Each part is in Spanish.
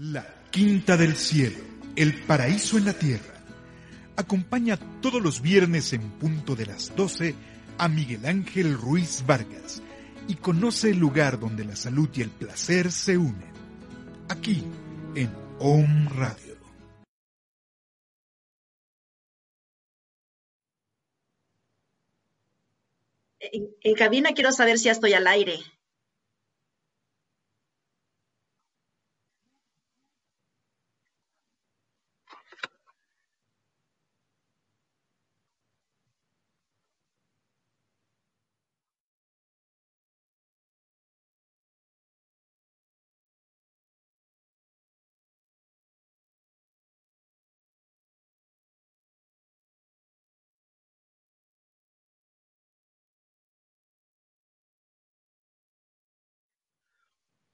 La Quinta del Cielo, el paraíso en la tierra. Acompaña todos los viernes en punto de las 12 a Miguel Ángel Ruiz Vargas y conoce el lugar donde la salud y el placer se unen. Aquí, en Om Radio. En, en cabina quiero saber si ya estoy al aire.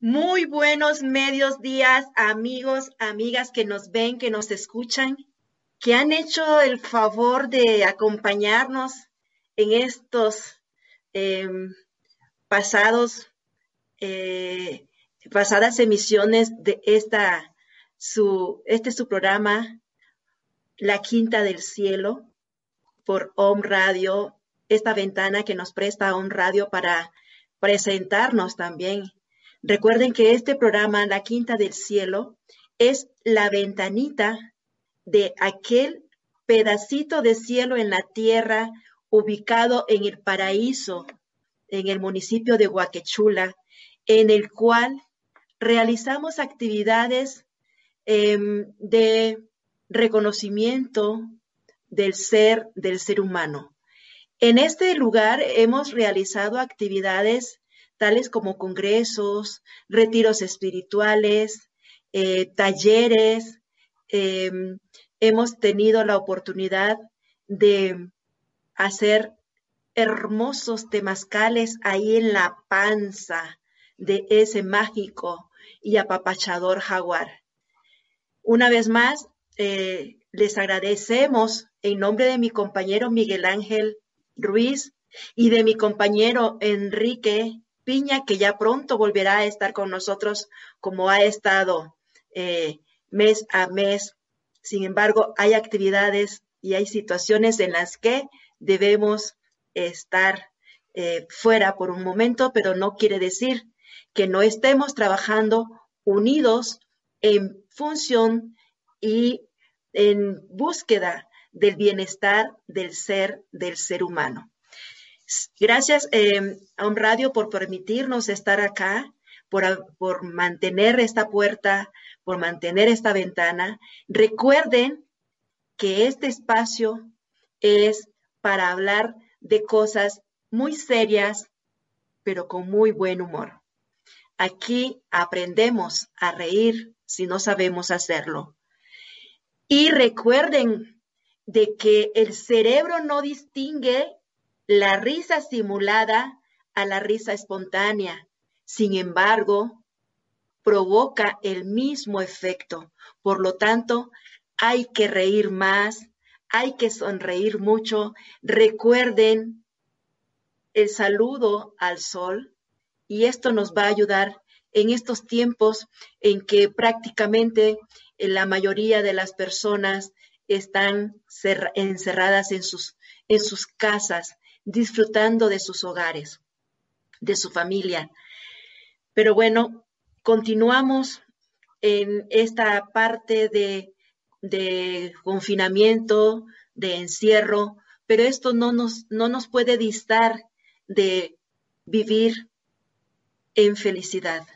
Muy buenos medios días, amigos, amigas que nos ven, que nos escuchan, que han hecho el favor de acompañarnos en estos eh, pasados, eh, pasadas emisiones de esta, su, este su programa, La Quinta del Cielo, por Om Radio, esta ventana que nos presta Om Radio para presentarnos también Recuerden que este programa, La Quinta del Cielo, es la ventanita de aquel pedacito de cielo en la tierra ubicado en el paraíso, en el municipio de Huaquechula, en el cual realizamos actividades em, de reconocimiento del ser, del ser humano. En este lugar hemos realizado actividades tales como congresos, retiros espirituales, eh, talleres. Em, hemos tenido la oportunidad de hacer hermosos temazcales ahí en la panza de ese mágico y apapachador jaguar. Una vez más, eh, les agradecemos en nombre de mi compañero Miguel Ángel Ruiz y de mi compañero Enrique Piña, que ya pronto volverá a estar con nosotros como ha estado eh, mes a mes. Sin embargo, hay actividades y hay situaciones en las que debemos estar eh, fuera por un momento, pero no quiere decir que no estemos trabajando unidos en función y en búsqueda del bienestar del ser, del ser humano. Gracias eh, a un radio por permitirnos estar acá, por, por mantener esta puerta, por mantener esta ventana. Recuerden que este espacio es para hablar de cosas muy serias, pero con muy buen humor. Aquí aprendemos a reír si no sabemos hacerlo. Y recuerden de que el cerebro no distingue la risa simulada a la risa espontánea. Sin embargo, provoca el mismo efecto. Por lo tanto, hay que reír más, hay que sonreír mucho. Recuerden el saludo al sol y esto nos va a ayudar en estos tiempos en que prácticamente la mayoría de las personas están encerradas en sus, en sus casas disfrutando de sus hogares, de su familia. Pero bueno, continuamos en esta parte de, confinamiento, de encierro, pero esto no nos, no nos puede distar de vivir en felicidad.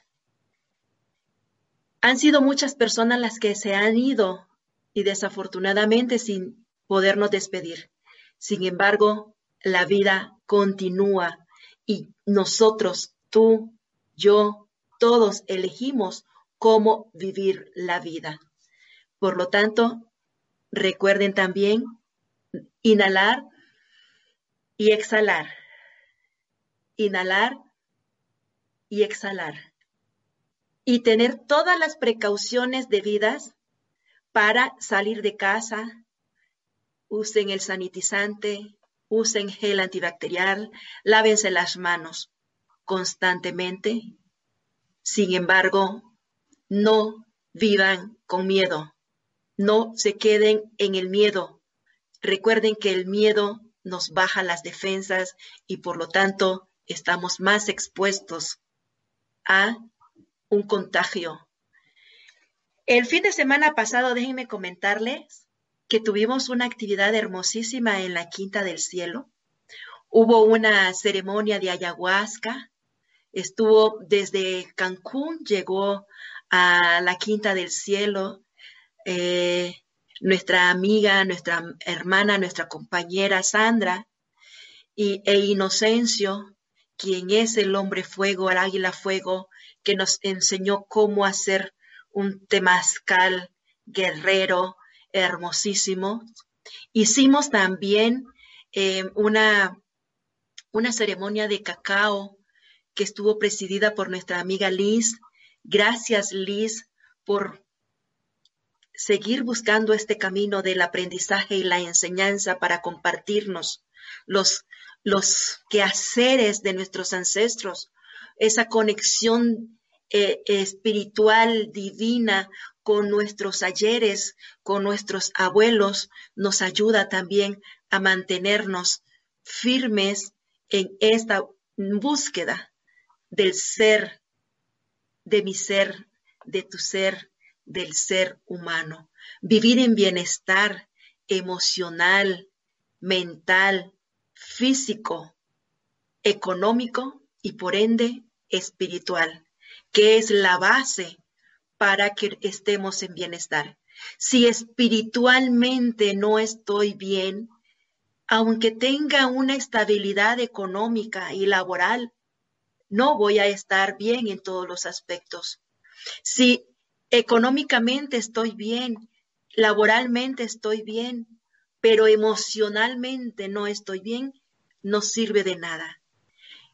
Han sido muchas personas las que se han ido y desafortunadamente sin podernos despedir. Sin embargo, la vida continúa y nosotros, tú, yo, todos elegimos cómo vivir la vida. Por lo tanto, recuerden también inhalar y exhalar. Inhalar y exhalar. Y tener todas las precauciones debidas para salir de casa. Usen el sanitizante, usen gel antibacterial, lávense las manos constantemente. Sin embargo, no vivan con miedo. No se queden en el miedo. Recuerden que el miedo nos baja las defensas y por lo tanto estamos más expuestos a un contagio. El fin de semana pasado, déjenme comentarles que tuvimos una actividad hermosísima en la Quinta del Cielo. Hubo una ceremonia de ayahuasca. Estuvo desde Cancún, llegó a la Quinta del Cielo. Eh, nuestra amiga, nuestra hermana, nuestra compañera Sandra y, e Inocencio, quien es el hombre fuego, el águila fuego, que nos enseñó cómo hacer un temazcal guerrero hermosísimo. Hicimos también eh, una, una ceremonia de cacao que estuvo presidida por nuestra amiga Liz. Gracias, Liz, por seguir buscando este camino del aprendizaje y la enseñanza para compartirnos los, los quehaceres de nuestros ancestros, esa conexión eh, espiritual divina con nuestros ayeres, con nuestros abuelos, nos ayuda también a mantenernos firmes en esta búsqueda del ser, de mi ser, de tu ser, del ser humano. Vivir en bienestar emocional, mental, físico, económico y por ende espiritual, que es la base para que estemos en bienestar. Si espiritualmente no estoy bien, aunque tenga una estabilidad económica y laboral, no voy a estar bien en todos los aspectos. Si Económicamente estoy bien, laboralmente estoy bien, pero emocionalmente no estoy bien, no sirve de nada.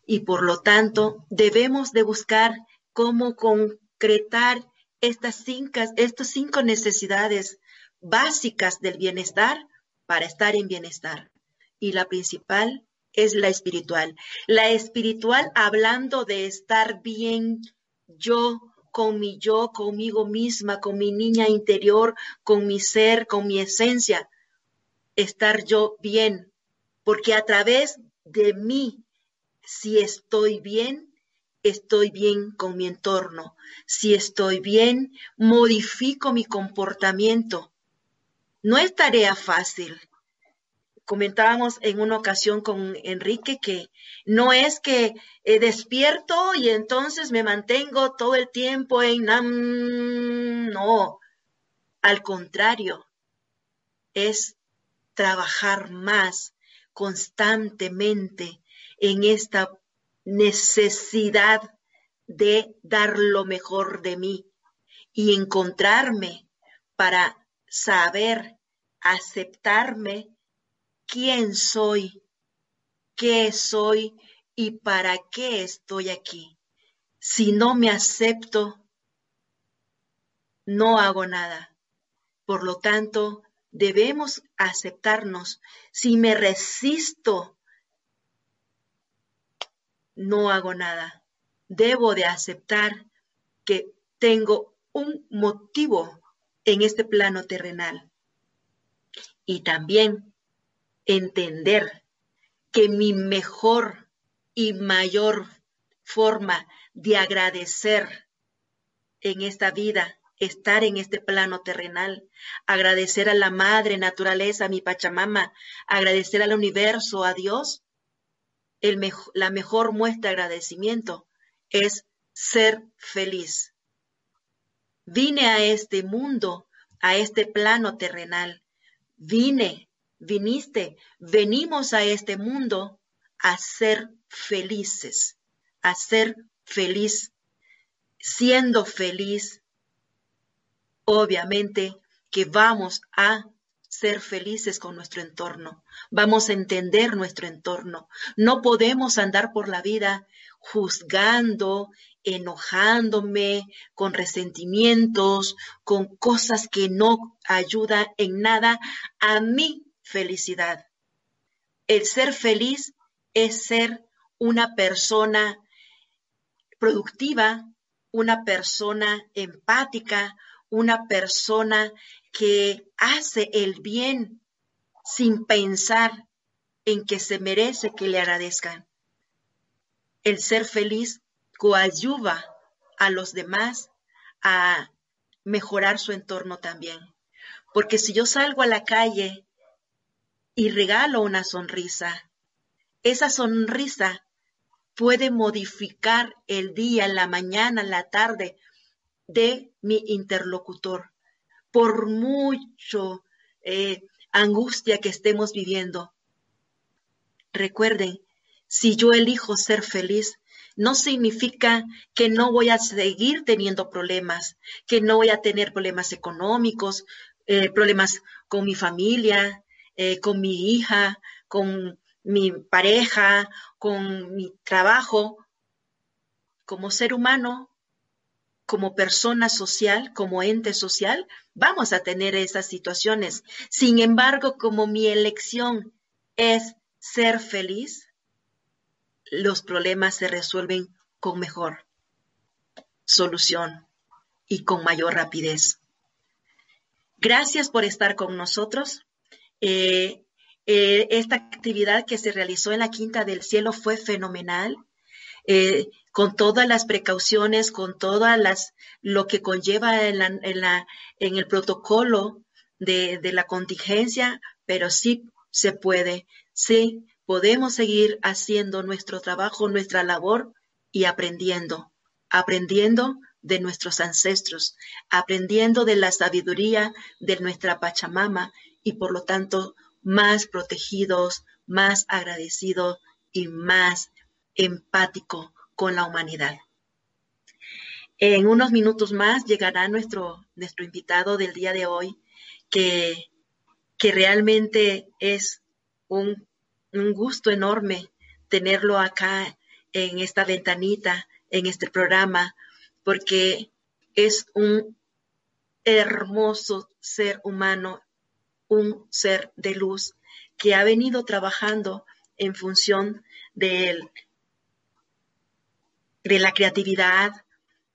Y por lo tanto, debemos de buscar cómo concretar estas cinco, estas cinco necesidades básicas del bienestar para estar en bienestar. Y la principal es la espiritual. La espiritual hablando de estar bien yo con mi yo, conmigo misma, con mi niña interior, con mi ser, con mi esencia, estar yo bien, porque a través de mí, si estoy bien, estoy bien con mi entorno. Si estoy bien, modifico mi comportamiento. No es tarea fácil, comentábamos en una ocasión con Enrique que no es que eh, despierto y entonces me mantengo todo el tiempo en no, al contrario, es trabajar más constantemente en esta necesidad de dar lo mejor de mí y encontrarme para saber aceptarme quién soy, qué soy y para qué estoy aquí. Si no me acepto, no hago nada. Por lo tanto, debemos aceptarnos. Si me resisto, no hago nada. Debo de aceptar que tengo un motivo en este plano terrenal. Y también entender que mi mejor y mayor forma de agradecer en esta vida, estar en este plano terrenal, agradecer a la madre naturaleza, a mi Pachamama, agradecer al universo, a Dios, la mejor muestra de agradecimiento es ser feliz. Vine a este mundo a este plano terrenal. Vine, viniste, venimos a este mundo a ser felices, a ser feliz, siendo feliz. Obviamente que vamos a ser felices con nuestro entorno, vamos a entender nuestro entorno. No podemos andar por la vida juzgando, enojándome, con resentimientos, con cosas que no ayudan en nada a mi felicidad. El ser feliz es ser una persona productiva, una persona empática, una persona que hace el bien sin pensar en que se merece que le agradezcan. El ser feliz coadyuva a los demás a mejorar su entorno también. Porque si yo salgo a la calle y regalo una sonrisa, esa sonrisa puede modificar el día, la mañana, la tarde de mi interlocutor. Por mucho eh, angustia que estemos viviendo. Recuerden, si yo elijo ser feliz, no significa que no voy a seguir teniendo problemas, que no voy a tener problemas económicos, eh, problemas con mi familia, eh, con mi hija, con mi pareja, con mi trabajo. Como ser humano, como persona social, como ente social, vamos a tener esas situaciones. Sin embargo, como mi elección es ser feliz, los problemas se resuelven con mejor solución y con mayor rapidez. Gracias por estar con nosotros. Eh, eh, esta actividad que se realizó en la Quinta del Cielo fue fenomenal, eh, con todas las precauciones, con todas las lo que conlleva en, la, en, el protocolo de, de la contingencia, pero sí se puede, sí podemos seguir haciendo nuestro trabajo, nuestra labor y aprendiendo, aprendiendo de nuestros ancestros, aprendiendo de la sabiduría de nuestra Pachamama y por lo tanto más protegidos, más agradecidos y más empático con la humanidad. En unos minutos más llegará nuestro, nuestro invitado del día de hoy, que, que realmente es un un gusto enorme tenerlo acá en esta ventanita, en este programa, porque es un hermoso ser humano, un ser de luz que ha venido trabajando en función de, de la creatividad,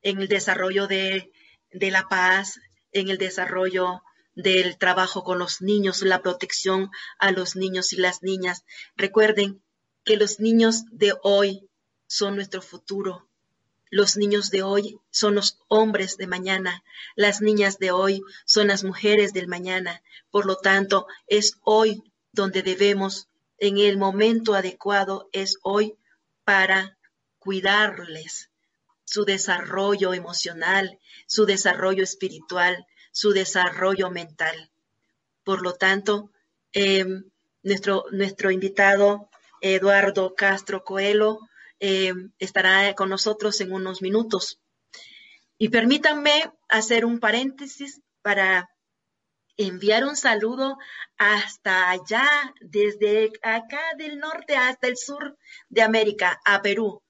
en el desarrollo de, de la paz, en el desarrollo del trabajo con los niños, la protección a los niños y las niñas. Recuerden que los niños de hoy son nuestro futuro. Los niños de hoy son los hombres de mañana. Las niñas de hoy son las mujeres del mañana. Por lo tanto, es hoy donde debemos, en el momento adecuado, es hoy para cuidarles su desarrollo emocional, su desarrollo espiritual, su desarrollo mental. Por lo tanto, em, nuestro, nuestro invitado Eduardo Castro Coelho em, estará con nosotros en unos minutos. Y permítanme hacer un paréntesis para enviar un saludo hasta allá, desde acá del norte hasta el sur de América, a Perú.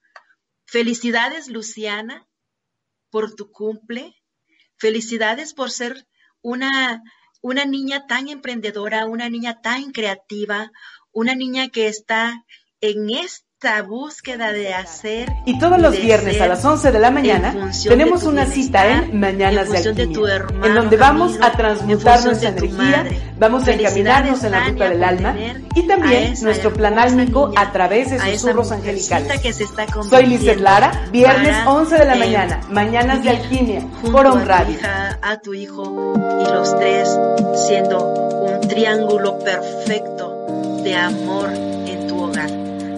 Felicidades, Luciana, por tu cumple. Felicidades por ser una, una niña tan emprendedora, una niña tan creativa, una niña que está en este búsqueda de hacer. Y todos los viernes a las 11 de la mañana tenemos una cita en Mañanas de Alquimia, en donde vamos a transmutar nuestra energía, vamos a encaminarnos en la ruta del alma y también nuestro plan álmico a través de susurros angelicales. Soy Lizeth Lara, viernes 11 de la mañana, Mañanas de Alquimia, por On Radio. A tu hijo y los tres siendo un triángulo perfecto de amor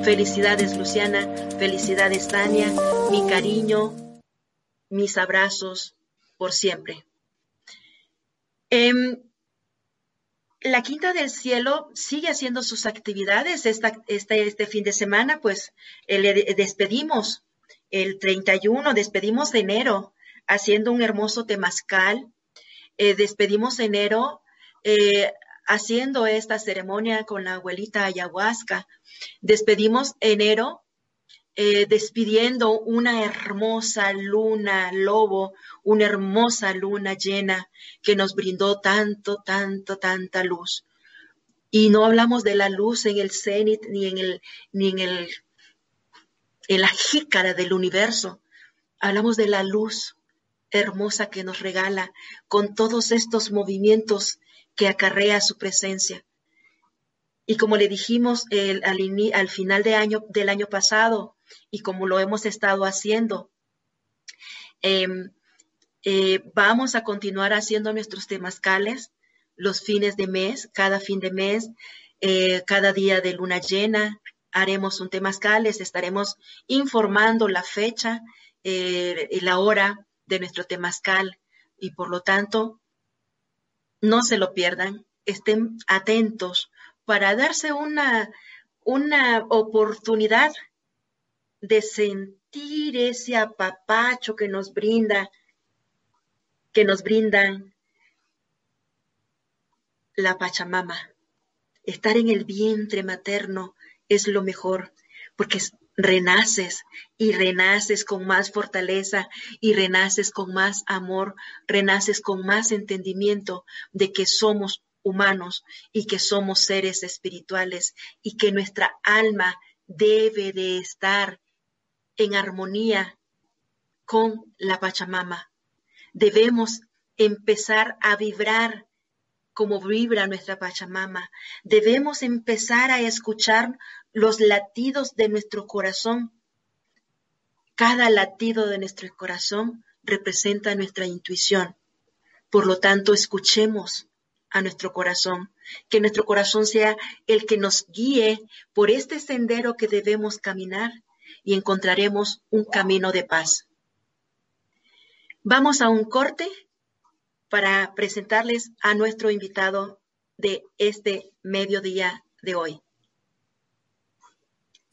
Felicidades Luciana, felicidades Tania, mi cariño, mis abrazos por siempre. Em, la Quinta del Cielo sigue haciendo sus actividades este, este, fin de semana, pues eh, le despedimos. El 31, despedimos enero haciendo un hermoso temazcal, eh, despedimos enero eh, haciendo esta ceremonia con la abuelita ayahuasca, despedimos enero eh, despidiendo una hermosa luna lobo, una hermosa luna llena que nos brindó tanto, tanto, tanta luz. Y no hablamos de la luz en el cenit ni en el, ni en el, en la jícara del universo. Hablamos de la luz hermosa que nos regala con todos estos movimientos que acarrea su presencia. Y como le dijimos al, al, final de año, del año pasado, y como lo hemos estado haciendo. Em, eh, vamos a continuar haciendo nuestros temazcales los fines de mes, cada fin de mes, eh, cada día de luna llena. Haremos un temazcales, estaremos informando la fecha eh, y la hora de nuestro temazcal y por lo tanto no se lo pierdan, estén atentos para darse una, una oportunidad de sentir ese apapacho que nos brinda, que nos brindan la Pachamama. Estar en el vientre materno es lo mejor, porque renaces y renaces con más fortaleza y renaces con más amor, renaces con más entendimiento de que somos humanos y que somos seres espirituales y que nuestra alma debe de estar en armonía con la Pachamama. Debemos empezar a vibrar como vibra nuestra Pachamama. Debemos empezar a escuchar los latidos de nuestro corazón. Cada latido de nuestro corazón representa nuestra intuición. Por lo tanto, escuchemos a nuestro corazón, que nuestro corazón sea el que nos guíe por este sendero que debemos caminar y encontraremos un camino de paz. Vamos a un corte para presentarles a nuestro invitado de este mediodía de hoy.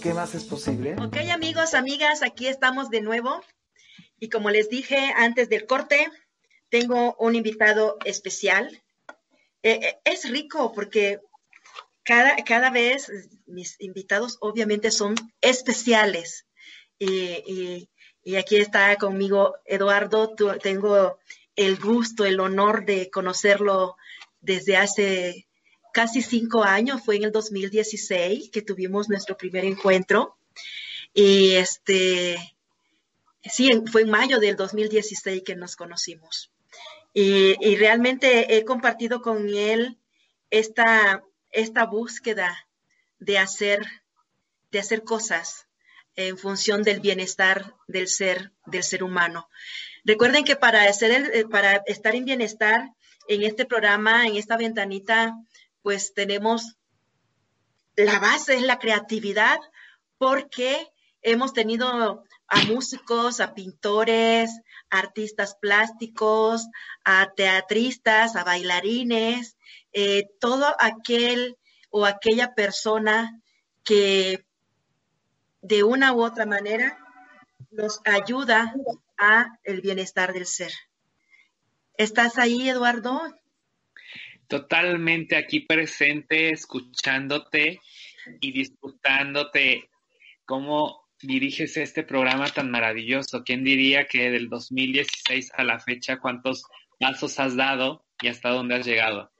Qué más es posible? Ok, amigos, amigas, aquí estamos de nuevo. Y como les dije antes del corte, tengo un invitado especial. Eh, eh, es rico porque cada, cada vez mis invitados obviamente son especiales. Y, aquí está conmigo Eduardo. tengo el gusto, el honor de conocerlo desde hace casi cinco años. Fue en el 2016 que tuvimos nuestro primer encuentro. Y este, sí, fue en mayo del 2016 que nos conocimos. Y, realmente he compartido con él esta, esta búsqueda de hacer, de hacer cosas en función del bienestar del ser, del ser humano. Recuerden que para, hacer eh, para estar en bienestar en este programa, en esta ventanita, pues tenemos la base es la creatividad, porque hemos tenido a músicos, a pintores, a artistas plásticos, a teatristas, a bailarines, eh, todo aquel o aquella persona que de una u otra manera nos ayuda a el bienestar del ser. ¿Estás ahí, Eduardo? Totalmente aquí presente, escuchándote y disfrutándote cómo diriges este programa tan maravilloso. ¿Quién diría que del 2016 a la fecha cuántos pasos has dado y hasta dónde has llegado?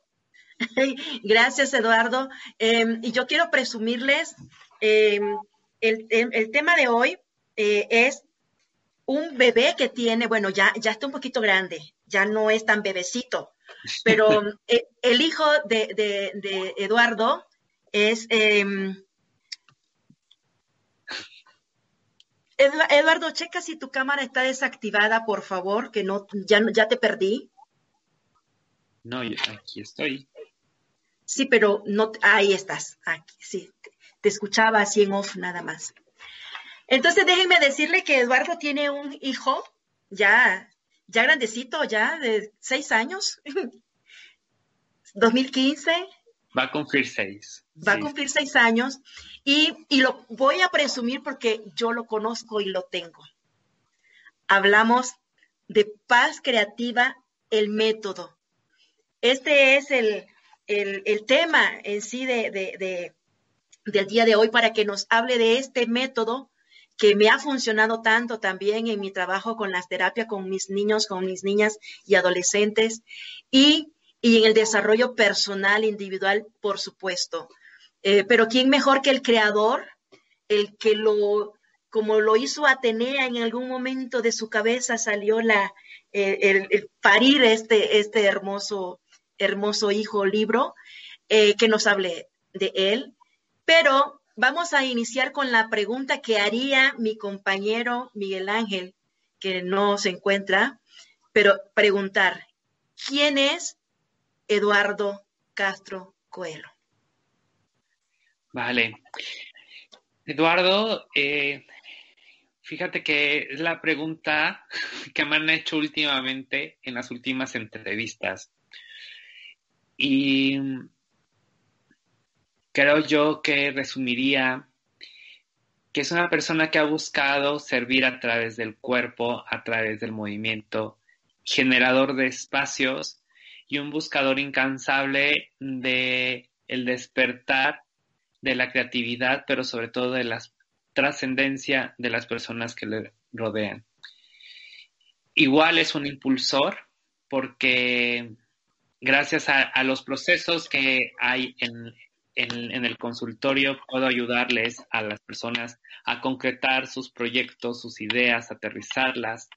Gracias, Eduardo. Em, y yo quiero presumirles, em, el, el, tema de hoy eh, es un bebé que tiene, bueno, ya, ya está un poquito grande, ya no es tan bebecito, pero eh, el hijo de, de, Eduardo es... Em, Eduardo, checa si tu cámara está desactivada, por favor, que no, ya, ya te perdí. No, aquí estoy. Sí, pero no, ahí estás, aquí, sí, te escuchaba así en off nada más. Entonces déjenme decirle que Eduardo tiene un hijo ya, ya grandecito, ya de seis años, 2015. Va a cumplir seis. Va a cumplir seis años y, y lo voy a presumir porque yo lo conozco y lo tengo. Hablamos de paz creativa, el método. Este es el, el, tema en sí de, de, del día de hoy para que nos hable de este método que me ha funcionado tanto también en mi trabajo con las terapias con mis niños, con mis niñas y adolescentes y, y en el desarrollo personal, individual, por supuesto. Eh, pero ¿quién mejor que el creador, el que lo, como lo hizo Atenea en algún momento de su cabeza salió la, el, el, parir este, este hermoso hermoso hijo libro eh, que nos hable de él. Pero vamos a iniciar con la pregunta que haría mi compañero Miguel Ángel, que no se encuentra, pero preguntar, ¿quién es Eduardo Castro Coelho? Vale. Eduardo, eh, fíjate que es la pregunta que me han hecho últimamente en las últimas entrevistas. Y creo yo que resumiría que es una persona que ha buscado servir a través del cuerpo, a través del movimiento, generador de espacios y un buscador incansable de el despertar de la creatividad, pero sobre todo de la trascendencia de las personas que le rodean. Igual es un impulsor porque gracias a, los procesos que hay en, el consultorio, puedo ayudarles a las personas a concretar sus proyectos, sus ideas, aterrizarlas.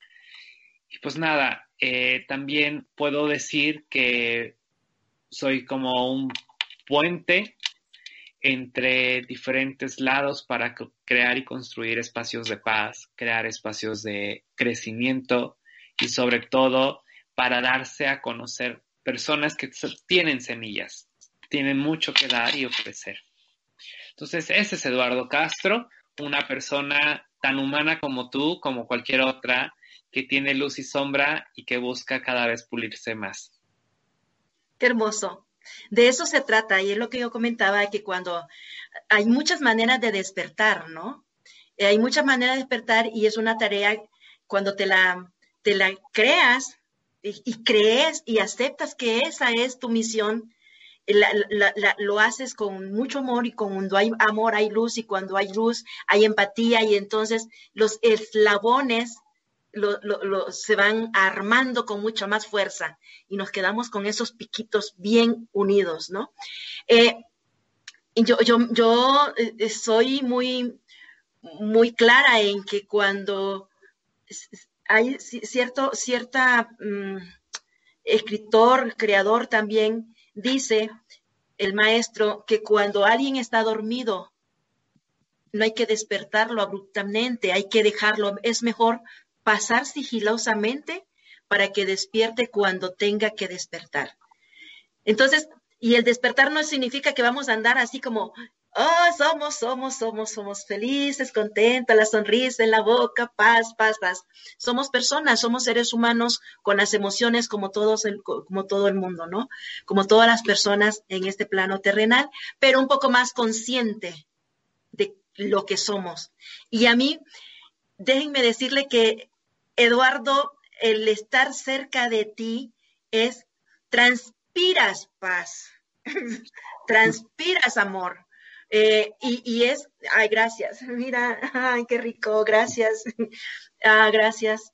Y pues nada, eh, también puedo decir que soy como un puente entre diferentes lados para crear y construir espacios de paz, crear espacios de crecimiento y sobre todo para darse a conocer personas que tienen semillas, tienen mucho que dar y ofrecer. Entonces, ese es Eduardo Castro, una persona tan humana como tú, como cualquier otra, que tiene luz y sombra y que busca cada vez pulirse más. Qué hermoso. de eso se trata y es lo que yo comentaba, que cuando hay muchas maneras de despertar, ¿no? Eh, hay muchas maneras de despertar y es una tarea cuando te la, te la creas y, crees y aceptas que esa es tu misión, lo haces con mucho amor y cuando hay amor hay luz y cuando hay luz hay empatía y entonces los eslabones se van armando con mucha más fuerza y nos quedamos con esos piquitos bien unidos, ¿no? Eh, yo, yo, yo eh, soy muy, muy clara en que cuando hay cierto, cierta mm, escritor, creador también dice, el maestro, que cuando alguien está dormido, no hay que despertarlo abruptamente, hay que dejarlo, es mejor pasar sigilosamente para que despierte cuando tenga que despertar. Entonces, y el despertar no significa que vamos a andar así como, oh, somos, somos, somos, somos felices, contentos, la sonrisa en la boca, paz, paz, paz. Somos personas, somos seres humanos con las emociones como todos, el, como todo el mundo, ¿no? Como todas las personas en este plano terrenal, pero un poco más consciente de lo que somos. Y a mí, déjenme decirle que Eduardo, el estar cerca de ti es, transpiras paz, transpiras amor. Eh, y, es, ay, gracias, mira, ay, qué rico, gracias, ah, gracias.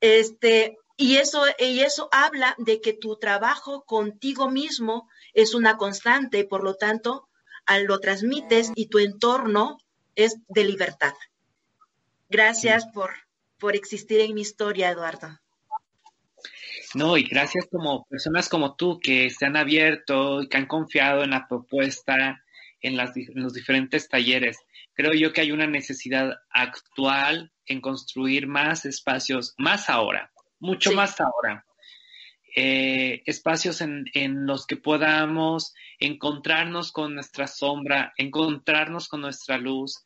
Este, y eso, y eso habla de que tu trabajo contigo mismo es una constante, por lo tanto, lo transmites y tu entorno es de libertad. Gracias por, por existir en mi historia, Eduardo. No, y gracias como personas como tú que se han abierto y que han confiado en la propuesta, en, las, los diferentes talleres. Creo yo que hay una necesidad actual en construir más espacios, más ahora, mucho más ahora. Eh, espacios en, en, los que podamos encontrarnos con nuestra sombra, encontrarnos con nuestra luz,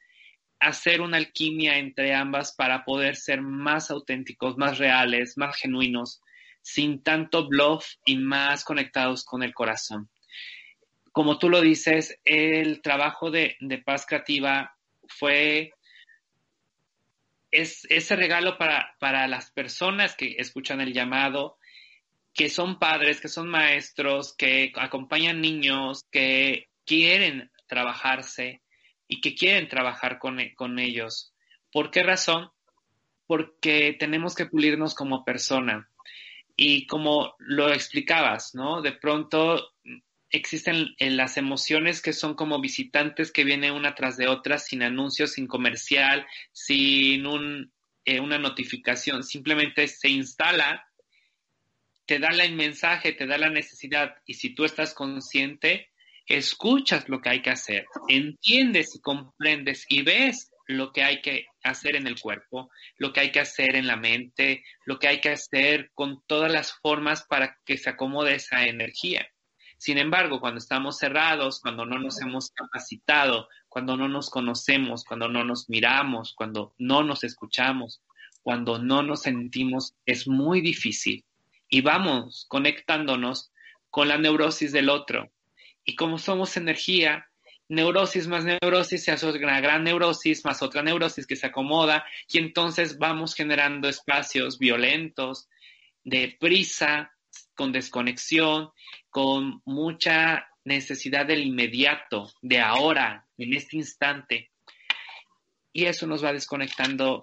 hacer una alquimia entre ambas para poder ser más auténticos, más reales, más genuinos, sin tanto bluff y más conectados con el corazón. Como tú lo dices, el trabajo de, paz creativa fue es, ese regalo para, para las personas que escuchan el llamado, que son padres, que son maestros, que acompañan niños, que quieren trabajarse, y que quieren trabajar con, con ellos. ¿Por qué razón? Porque tenemos que pulirnos como persona. Y como lo explicabas, ¿no? De pronto existen las emociones que son como visitantes que vienen una tras de otra sin anuncios, sin comercial, sin un, eh, una notificación, simplemente se instala, te da el mensaje, te da la necesidad y si tú estás consciente, escuchas lo que hay que hacer, entiendes y comprendes y ves lo que hay que hacer en el cuerpo, lo que hay que hacer en la mente, lo que hay que hacer con todas las formas para que se acomode esa energía. Sin embargo, cuando estamos cerrados, cuando no nos hemos capacitado, cuando no nos conocemos, cuando no nos miramos, cuando no nos escuchamos, cuando no nos sentimos, es muy difícil. Y vamos conectándonos con la neurosis del otro, y como somos energía, neurosis más neurosis se hace una gran neurosis más otra neurosis que se acomoda y entonces vamos generando espacios violentos, de prisa, con desconexión, con mucha necesidad del inmediato, de ahora, en este instante. Y eso nos va desconectando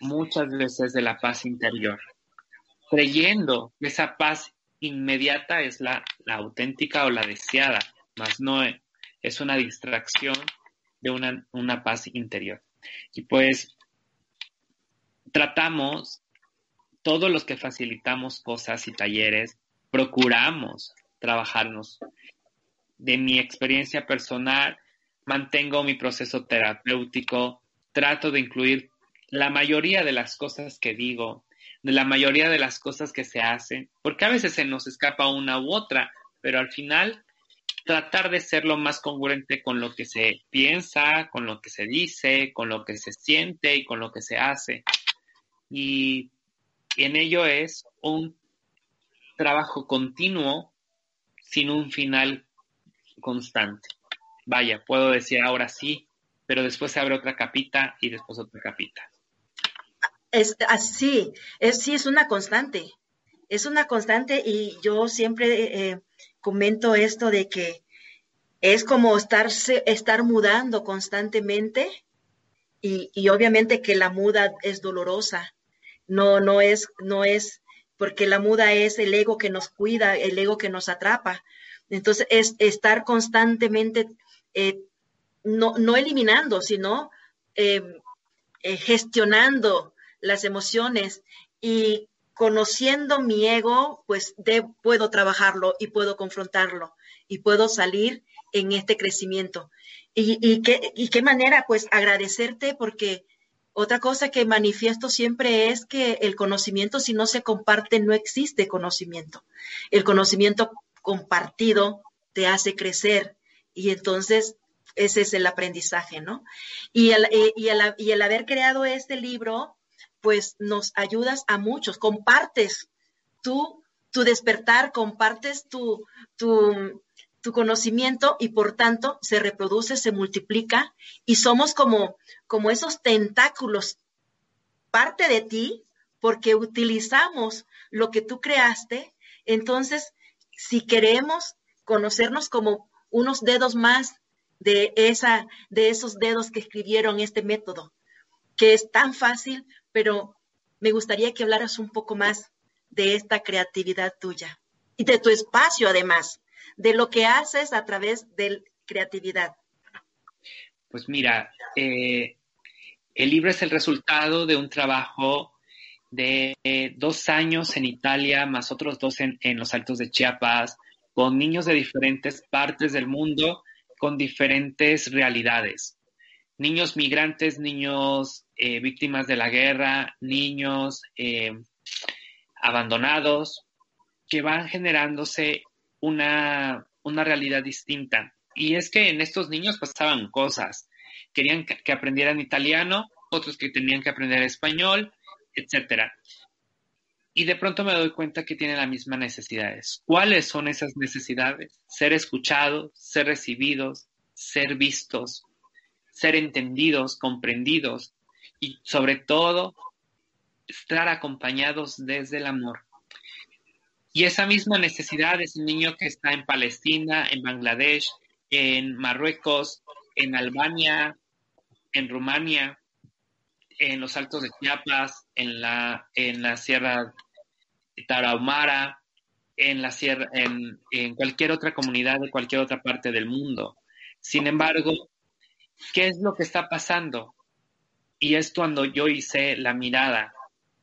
muchas veces de la paz interior, creyendo que esa paz inmediata es la, auténtica o la deseada, más no es una distracción de una, una paz interior. Y pues tratamos, todos los que facilitamos cosas y talleres, procuramos trabajarnos. De mi experiencia personal, mantengo mi proceso terapéutico, trato de incluir la mayoría de las cosas que digo de la mayoría de las cosas que se hacen, porque a veces se nos escapa una u otra, pero al final tratar de ser lo más congruente con lo que se piensa, con lo que se dice, con lo que se siente y con lo que se hace. Y en ello es un trabajo continuo, sin un final constante. Vaya, puedo decir ahora sí, pero después se abre otra capita y después otra capita. Es así, es, sí, es una constante, es una constante y yo siempre eh, comento esto de que es como estarse, estar mudando constantemente y, y, obviamente que la muda es dolorosa, no, no es, no es, porque la muda es el ego que nos cuida, el ego que nos atrapa. Entonces es estar constantemente, eh, no, no, eliminando, sino eh, eh, gestionando las emociones y conociendo mi ego, pues puedo trabajarlo y puedo confrontarlo y puedo salir en este crecimiento. Y, y, qué, y qué manera, pues agradecerte porque otra cosa que manifiesto siempre es que el conocimiento, si no se comparte, no existe conocimiento. El conocimiento compartido te hace crecer y entonces ese es el aprendizaje, ¿no? Y el, y el, y el haber creado este libro, pues nos ayudas a muchos, compartes tú tu despertar, compartes tu, tu, tu conocimiento y por tanto se reproduce, se multiplica y somos como, como esos tentáculos, parte de ti, porque utilizamos lo que tú creaste. Entonces, si queremos conocernos como unos dedos más de, esa, de esos dedos que escribieron este método, que es tan fácil, pero me gustaría que hablaras un poco más de esta creatividad tuya y de tu espacio además de lo que haces a través de creatividad? Pues mira, eh, el libro es el resultado de un trabajo de dos años en Italia, más otros dos en, los Altos de Chiapas, con niños de diferentes partes del mundo, con diferentes realidades. Niños migrantes, niños eh, víctimas de la guerra, niños eh, abandonados, que van generándose una, realidad distinta. Y es que en estos niños pasaban cosas. Querían que, aprendieran italiano, otros que tenían que aprender español, etcétera. Y de pronto me doy cuenta que tienen las mismas necesidades. ¿Cuáles son esas necesidades? Ser escuchados, ser recibidos, ser vistos, ser entendidos, comprendidos y sobre todo estar acompañados desde el amor. Y esa misma necesidad es un niño que está en Palestina, en Bangladesh, en Marruecos, en Albania, en Rumania, en los Altos de Chiapas, en la, en la Sierra Tarahumara, en, la sierra, en, en cualquier otra comunidad de cualquier otra parte del mundo. Sin embargo, ¿qué es lo que está pasando? Y es cuando yo hice la mirada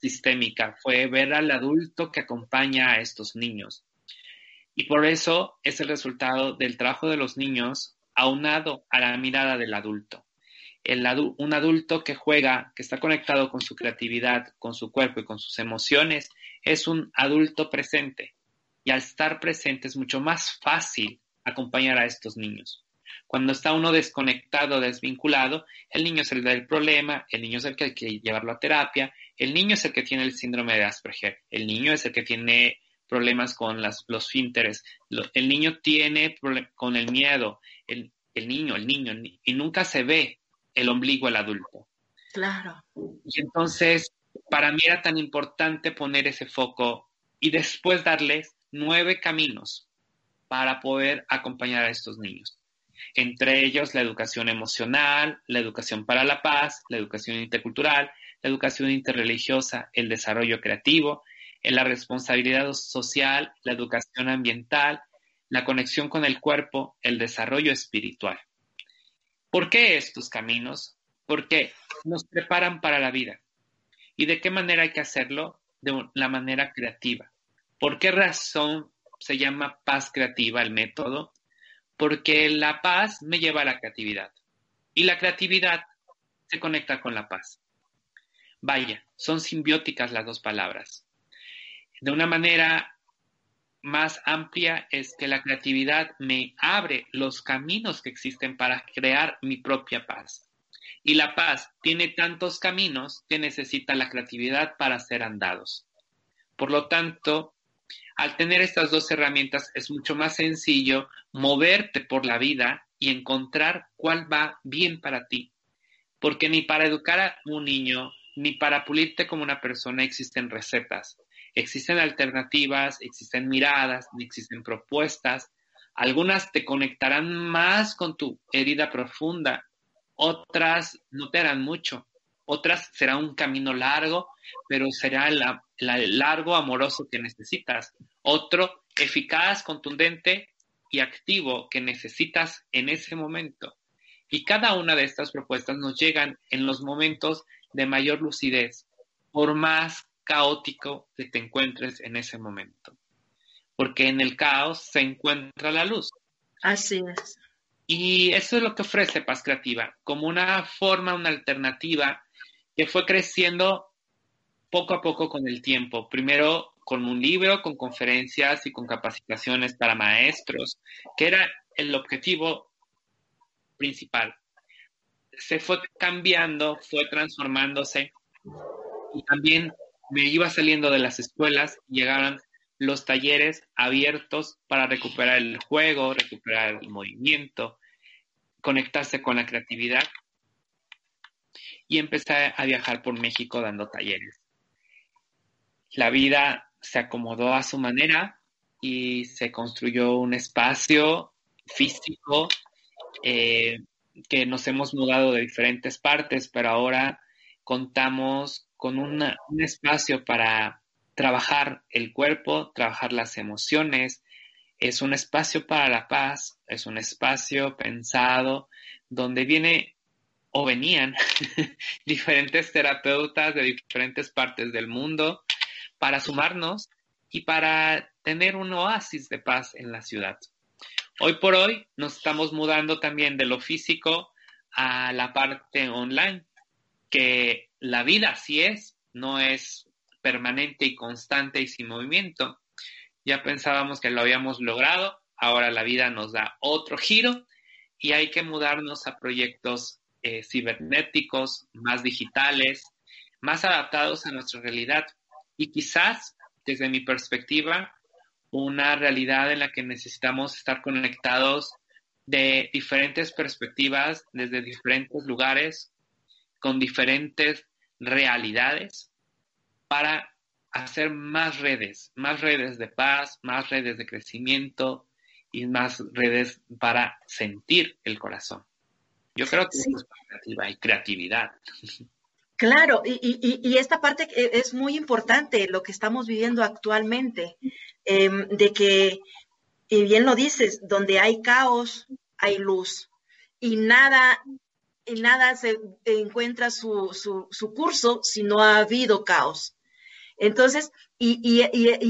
sistémica, fue ver al adulto que acompaña a estos niños. Y por eso es el resultado del trabajo de los niños aunado a la mirada del adulto. El un adulto que juega, que está conectado con su creatividad, con su cuerpo y con sus emociones, es un adulto presente. Y al estar presente es mucho más fácil acompañar a estos niños. Cuando está uno desconectado, desvinculado, el niño es el del problema, el niño es el que hay que llevarlo a terapia, el niño es el que tiene el síndrome de Asperger, el niño es el que tiene problemas con las, los finteres, el niño tiene con el miedo, el, niño, el niño, y nunca se ve el ombligo al adulto. Claro. Y entonces, para mí era tan importante poner ese foco y después darles nueve caminos para poder acompañar a estos niños entre ellos la educación emocional, la educación para la paz, la educación intercultural, la educación interreligiosa, el desarrollo creativo, la responsabilidad social, la educación ambiental, la conexión con el cuerpo, el desarrollo espiritual. ¿Por qué estos caminos? Porque nos preparan para la vida. ¿Y de qué manera hay que hacerlo? De la manera creativa. ¿Por qué razón se llama paz creativa el método? Porque la paz me lleva a la creatividad y la creatividad se conecta con la paz. Vaya, son simbióticas las dos palabras. De una manera más amplia es que la creatividad me abre los caminos que existen para crear mi propia paz. Y la paz tiene tantos caminos que necesita la creatividad para ser andados. Por lo tanto, al tener estas dos herramientas es mucho más sencillo moverte por la vida y encontrar cuál va bien para ti. Porque ni para educar a un niño, ni para pulirte como una persona existen recetas. Existen alternativas, existen miradas, existen propuestas. Algunas te conectarán más con tu herida profunda, otras no te harán mucho, otras será un camino largo, pero será el largo amoroso que necesitas. Otro eficaz, contundente y activo que necesitas en ese momento. Y cada una de estas propuestas nos llegan en los momentos de mayor lucidez, por más caótico que te encuentres en ese momento. Porque en el caos se encuentra la luz. Así es. Y eso es lo que ofrece Paz Creativa, como una forma, una alternativa que fue creciendo poco a poco con el tiempo. Primero con un libro, con conferencias y con capacitaciones para maestros, que era el objetivo principal. Se fue cambiando, fue transformándose y también me iba saliendo de las escuelas, llegaron los talleres abiertos para recuperar el juego, recuperar el movimiento, conectarse con la creatividad y empecé a viajar por México dando talleres. La vida se acomodó a su manera y se construyó un espacio físico eh, que nos hemos mudado de diferentes partes, pero ahora contamos con un espacio para trabajar el cuerpo, trabajar las emociones. Es un espacio para la paz, es un espacio pensado donde viene o venían diferentes terapeutas de diferentes partes del mundo para sumarnos y para tener un oasis de paz en la ciudad. Hoy por hoy nos estamos mudando también de lo físico a la parte online, que la vida así es, no es permanente y constante y sin movimiento. Ya pensábamos que lo habíamos logrado, ahora la vida nos da otro giro y hay que mudarnos a proyectos eh, cibernéticos, más digitales, más adaptados a nuestra realidad y quizás, desde mi perspectiva, una realidad en la que necesitamos estar conectados de diferentes perspectivas, desde diferentes lugares, con diferentes realidades, para hacer más redes, más redes de paz, más redes de crecimiento y más redes para sentir el corazón. Yo creo que es creativa y creatividad. Claro, y, esta parte es muy importante, lo que estamos viviendo actualmente, em, de que, y bien lo dices, donde hay caos, hay luz, y nada, y nada se encuentra su, su, curso si no ha habido caos. Entonces, y,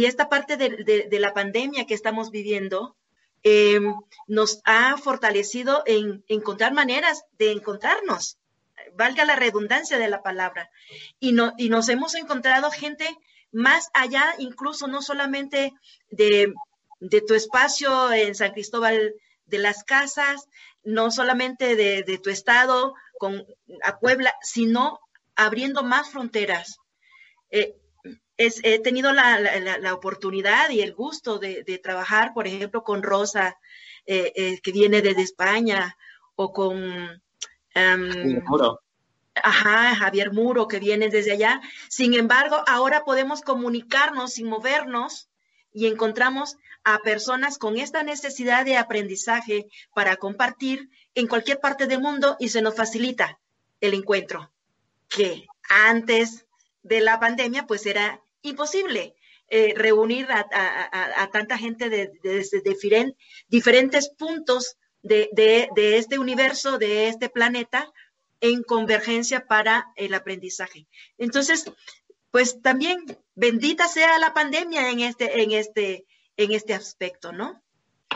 esta parte de, la pandemia que estamos viviendo, Em, nos ha fortalecido en encontrar maneras de encontrarnos, valga la redundancia de la palabra, y, y nos hemos encontrado gente más allá, incluso no solamente de, tu espacio en San Cristóbal de las Casas, no solamente de, tu estado con, a Puebla, sino abriendo más fronteras. Eh, he tenido la, oportunidad y el gusto de, trabajar, por ejemplo, con Rosa, eh, eh, que viene desde España, o con Javier Muro. Ajá, Javier Muro, que viene desde allá. Sin embargo, ahora podemos comunicarnos sin movernos y encontramos a personas con esta necesidad de aprendizaje para compartir en cualquier parte del mundo y se nos facilita el encuentro, que antes de la pandemia, pues era imposible eh, reunir a, tanta gente de, diferentes puntos de, este universo, de este planeta, en convergencia para el aprendizaje. Entonces, pues también bendita sea la pandemia en este, en este, en este aspecto, ¿no?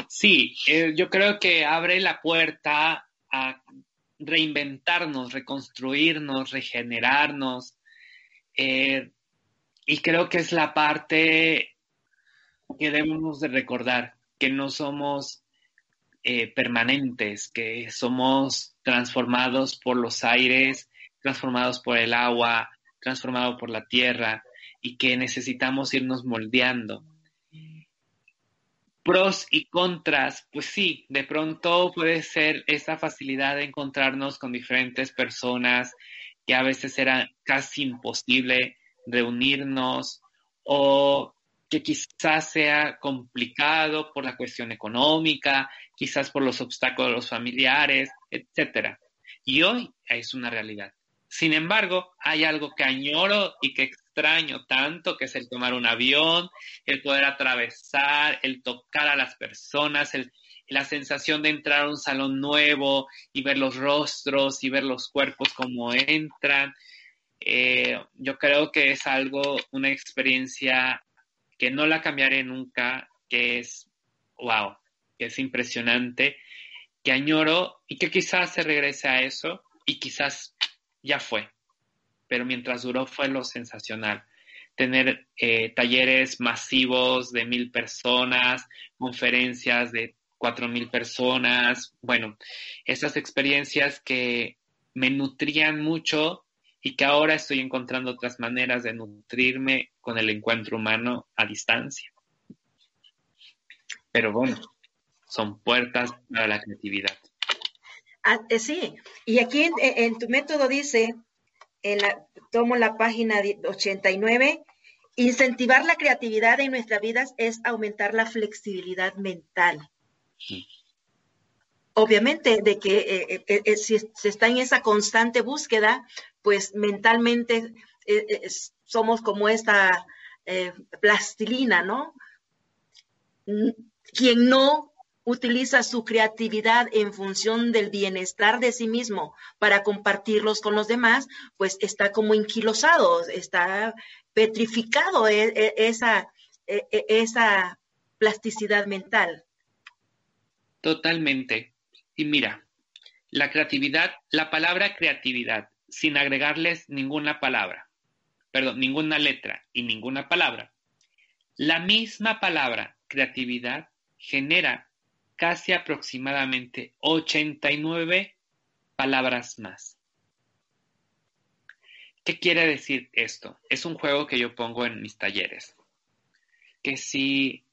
Sí, eh, yo creo que abre la puerta a reinventarnos, reconstruirnos, regenerarnos, eh, y creo que es la parte que debemos de recordar, que no somos eh, permanentes, que somos transformados por los aires, transformados por el agua, transformados por la tierra y que necesitamos irnos moldeando. pros y contras, pues sí, de pronto puede ser esa facilidad de encontrarnos con diferentes personas que a veces era casi imposible reunirnos o que quizás sea complicado por la cuestión económica, quizás por los obstáculos familiares, etcétera. Y hoy es una realidad. Sin embargo, hay algo que añoro y que extraño tanto, que es el tomar un avión, el poder atravesar, el tocar a las personas, la sensación de entrar a un salón nuevo y ver los rostros y ver los cuerpos como entran. Eh, yo creo que es algo, una experiencia que no la cambiaré nunca, que es, wow, que es impresionante, que añoro y que quizás se regrese a eso y quizás ya fue. Pero mientras duró fue lo sensacional. Tener eh, talleres masivos de mil personas, conferencias de cuatro mil personas, bueno, esas experiencias que me nutrían mucho y que ahora estoy encontrando otras maneras de nutrirme con el encuentro humano a distancia. Pero bueno, son puertas para la creatividad. Ah, eh, sí, y aquí en, tu método dice, en la, tomo la página 89, incentivar la creatividad en nuestras vidas es aumentar la flexibilidad mental. Obviamente, de que eh, eh, si se está en esa constante búsqueda, pues mentalmente somos como esta plastilina, ¿no? Quien no utiliza su creatividad en función del bienestar de sí mismo para compartirlos con los demás, pues está como inquilosado, está petrificado e, e, esa, e, esa plasticidad mental. Totalmente. Y mira, la creatividad, la palabra creatividad, sin agregarles ninguna palabra, perdón, ninguna letra y ninguna palabra, la misma palabra creatividad genera casi aproximadamente 89 palabras más. ¿Qué quiere decir esto? Es un juego que yo pongo en mis talleres. Que si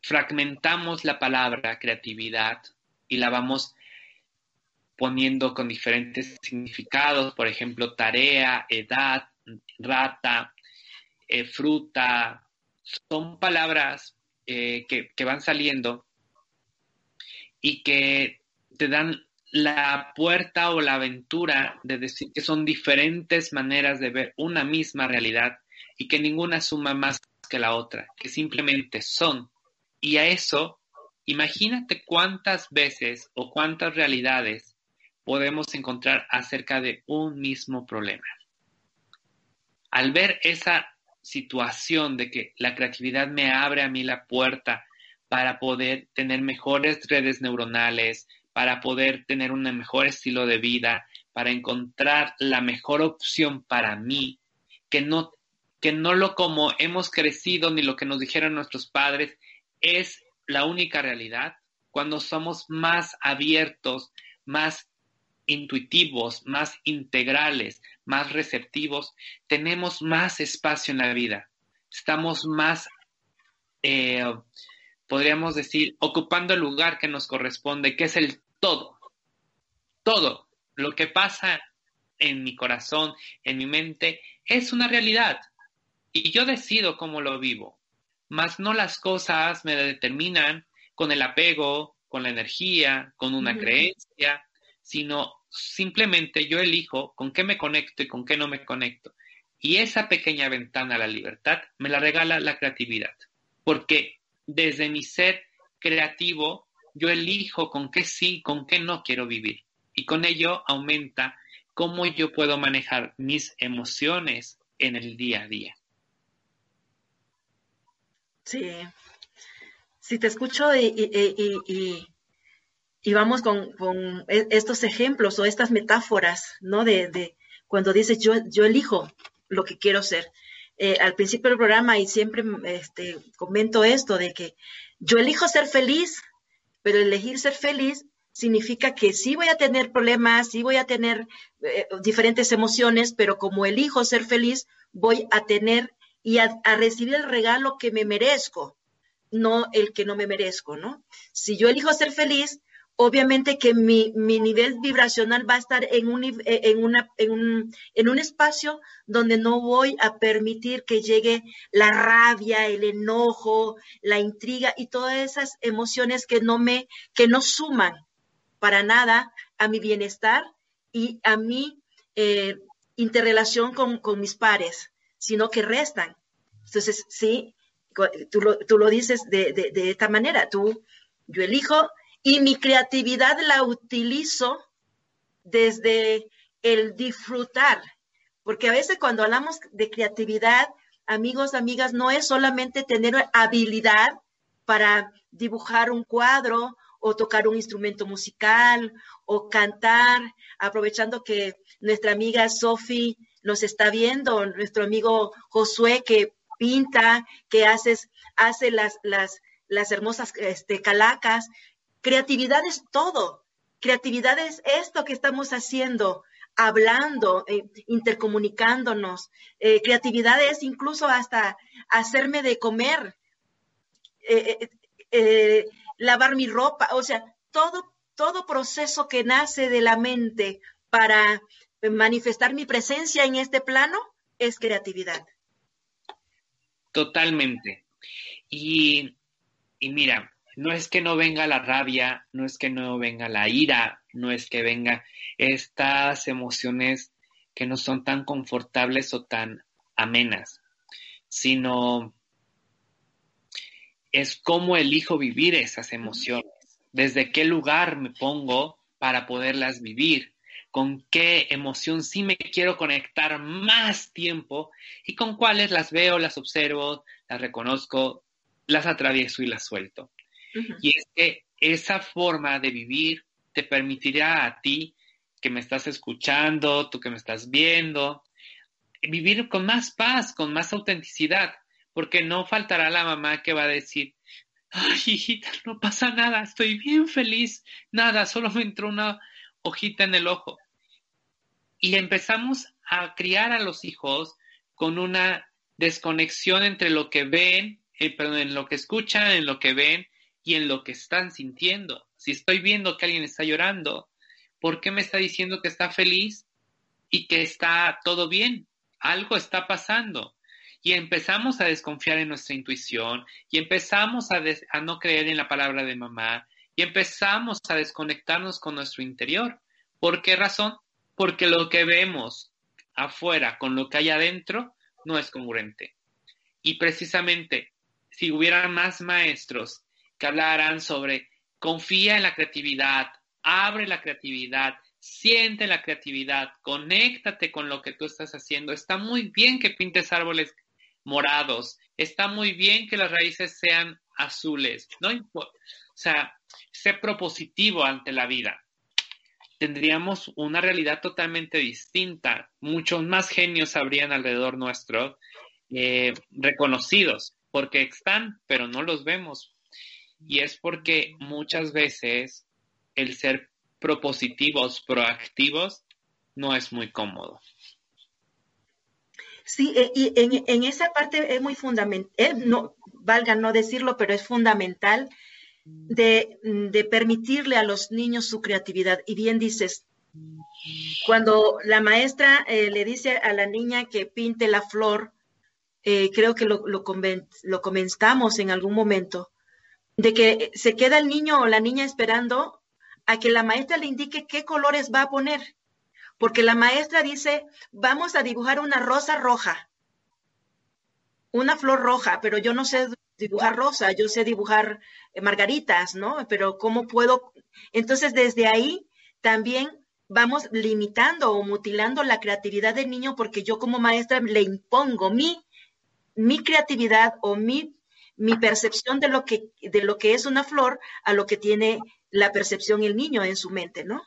fragmentamos la palabra creatividad y la vamos poniendo con diferentes significados, por ejemplo, tarea, edad, rata, eh, fruta, son palabras eh, que van saliendo y que te dan la puerta o la aventura de decir que son diferentes maneras de ver una misma realidad y que ninguna suma más que la otra, que simplemente son. Y a eso, imagínate cuántas veces o cuántas realidades podemos encontrar acerca de un mismo problema. Al ver esa situación de que la creatividad me abre a mí la puerta para poder tener mejores redes neuronales, para poder tener un mejor estilo de vida, para encontrar la mejor opción para mí, que no, que no lo como hemos crecido ni lo que nos dijeron nuestros padres es la única realidad. Cuando somos más abiertos, más intuitivos, más integrales, más receptivos, tenemos más espacio en la vida. Estamos más eh, podríamos decir, ocupando el lugar que nos corresponde, que es el todo. Todo lo que pasa en mi corazón, en mi mente, es una realidad. Y yo decido cómo lo vivo. Mas no las cosas me determinan con el apego, con la energía, con una creencia, sino simplemente yo elijo con qué me conecto y con qué no me conecto. Y esa pequeña ventana a la libertad me la regala la creatividad. Porque desde mi ser creativo, yo elijo con qué sí, con qué no quiero vivir. Y con ello aumenta cómo yo puedo manejar mis emociones en el día a día. Sí, si te escucho y, vamos con, e, estos ejemplos o estas metáforas, ¿no? De, cuando dices yo, yo elijo lo que quiero ser. Eh, al principio del programa y siempre este, comento esto de que yo elijo ser feliz, pero elegir ser feliz significa que sí voy a tener problemas, sí voy a tener eh, diferentes emociones, pero como elijo ser feliz, voy a tener y a, recibir el regalo que me merezco. no el que no me merezco, ¿no? Si yo elijo ser feliz, obviamente que mi, nivel vibracional va a estar en un, eh, en, una, en, un, en un espacio donde no voy a permitir que llegue la rabia, el enojo, la intriga y todas esas emociones que no me, que no suman para nada a mi bienestar y a mi eh, interrelación con, mis pares, sino que restan. Entonces, sí, tú lo, tú lo dices de, de, de esta manera, tú, yo elijo y mi creatividad la utilizo desde el disfrutar, porque a veces cuando hablamos de creatividad, amigos, amigas, no es solamente tener habilidad para dibujar un cuadro o tocar un instrumento musical o cantar, aprovechando que nuestra amiga Sophie nos está viendo, nuestro amigo Josué que pinta, que haces, hace las, las, las hermosas este, calacas, Creatividad es todo. Creatividad es esto que estamos haciendo, hablando, eh, intercomunicándonos. Eh, creatividad es incluso hasta hacerme de comer, eh, lavar mi ropa, o sea, todo, todo proceso que nace de la mente para manifestar mi presencia en este plano es creatividad. Totalmente. Y, y mira, no es que no venga la rabia, no es que no venga la ira, no es que venga estas emociones que no son tan confortables o tan amenas, sino es cómo elijo vivir esas emociones, desde qué lugar me pongo para poderlas vivir, con qué emoción sí me quiero conectar más tiempo y con cuáles las veo, las observo, las reconozco, las atravieso y las suelto. Y es que esa forma de vivir te permitirá a ti que me estás escuchando, tú que me estás viendo, vivir con más paz, con más autenticidad, porque no faltará la mamá que va a decir, ay, hijita, no pasa nada, estoy bien feliz, nada, solo me entró una hojita en el ojo. Y empezamos a criar a los hijos con una desconexión entre lo que ven, eh, perdón, en lo que escuchan, en lo que ven y en lo que están sintiendo. Si estoy viendo que alguien está llorando, ¿por qué me está diciendo que está feliz y que está todo bien? Algo está pasando. Y empezamos a desconfiar en nuestra intuición y empezamos a, no creer en la palabra de mamá y empezamos a desconectarnos con nuestro interior. ¿Por qué razón? Porque lo que vemos afuera con lo que hay adentro no es congruente. Y precisamente, si hubiera más maestros que hablaran sobre confía en la creatividad, abre la creatividad, siente la creatividad, conéctate con lo que tú estás haciendo. Está muy bien que pintes árboles morados, está muy bien que las raíces sean azules, no o sea, sé propositivo ante la vida. Tendríamos una realidad totalmente distinta. Muchos más genios habrían alrededor nuestro, eh, reconocidos, porque están, pero no los vemos y es porque muchas veces el ser propositivos, proactivos, no es muy cómodo. Sí, eh, y en, esa parte es muy fundamental, eh, no, valga no decirlo, pero es fundamental de, permitirle a los niños su creatividad. Y bien dices, cuando la maestra eh, le dice a la niña que pinte la flor, creo que lo, lo, lo comentamos en algún momento, de que se queda el niño o la niña esperando a que la maestra le indique qué colores va a poner. Porque la maestra dice, vamos a dibujar una rosa roja, una flor roja, pero yo no sé dibujar rosa, yo sé dibujar eh, margaritas, ¿no? Pero ¿cómo puedo? Entonces, desde ahí también vamos limitando o mutilando la creatividad del niño porque yo como maestra le impongo mi, mi creatividad o mi mi percepción de lo que, de lo que es una flor a lo que tiene la percepción el niño en su mente, ¿no?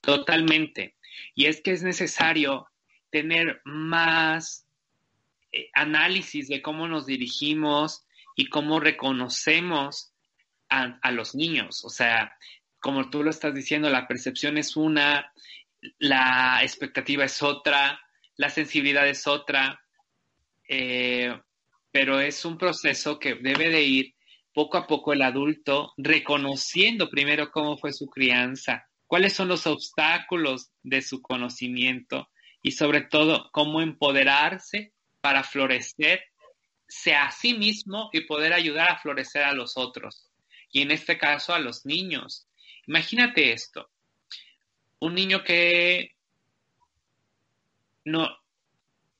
Totalmente. Y es que es necesario tener más eh, análisis de cómo nos dirigimos y cómo reconocemos a, los niños. O sea, como tú lo estás diciendo, la percepción es una, la expectativa es otra, la sensibilidad es otra. Eh, pero es un proceso que debe de ir poco a poco el adulto reconociendo primero cómo fue su crianza, cuáles son los obstáculos de su conocimiento y sobre todo cómo empoderarse para florecer a sí mismo y poder ayudar a florecer a los otros. Y en este caso a los niños. Imagínate esto. Un niño que no,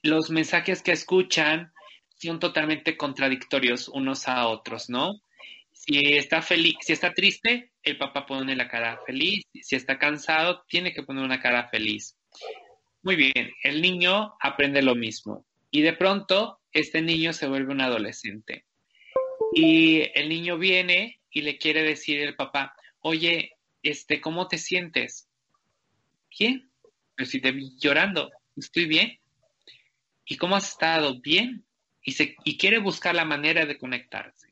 los mensajes que escuchan son totalmente contradictorios unos a otros, ¿no? Si está feliz, si está triste, el papá pone la cara feliz. Si está cansado, tiene que poner una cara feliz. Muy bien, el niño aprende lo mismo. Y de pronto, este niño se vuelve un adolescente. Y el niño viene y le quiere decir al papá, oye, este, ¿cómo te sientes? Bien, pero si te vi llorando, estoy bien. ¿Y cómo has estado? Bien. Y, quiere buscar la manera de conectarse.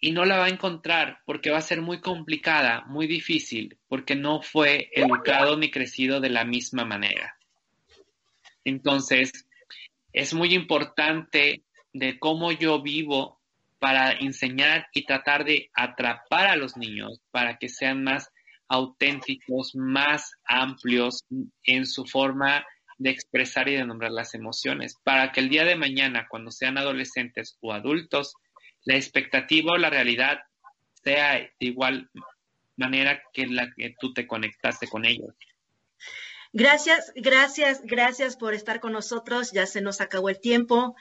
Y no la va a encontrar porque va a ser muy complicada, muy difícil, porque no fue educado ni crecido de la misma manera. Entonces, es muy importante de cómo yo vivo para enseñar y tratar de atrapar a los niños para que sean más auténticos, más amplios en su forma de expresar y de nombrar las emociones, para que el día de mañana, cuando sean adolescentes o adultos, la expectativa o la realidad sea de igual manera que la que tú te conectaste con ellos. Gracias, gracias, gracias por estar con nosotros. Ya se nos acabó el tiempo,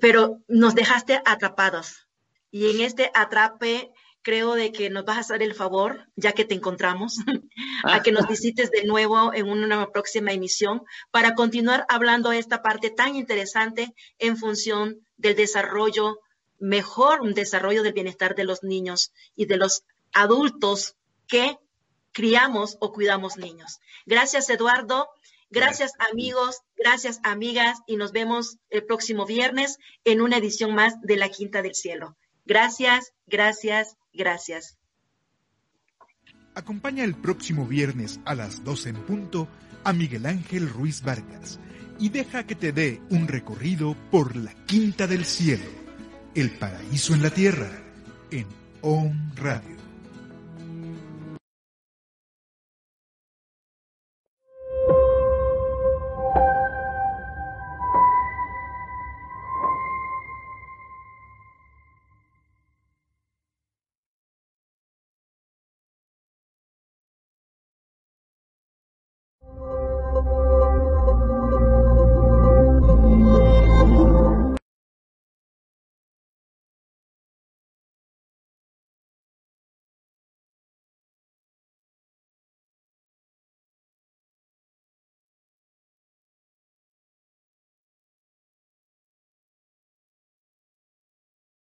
pero nos dejaste atrapados. Y en este atrape creo de que nos vas a hacer el favor, ya que te encontramos, a que nos visites de nuevo en una próxima emisión para continuar hablando esta parte tan interesante en función del desarrollo, mejor desarrollo del bienestar de los niños y de los adultos que criamos o cuidamos niños. Gracias, Eduardo. Gracias, amigos. Gracias, amigas. Y nos vemos el próximo viernes en una edición más de La Quinta del Cielo. Gracias, gracias, gracias. Acompaña el próximo viernes a las 12 en punto a Miguel Ángel Ruiz Vargas y deja que te dé un recorrido por la Quinta del Cielo, el paraíso en la tierra, en OM Radio.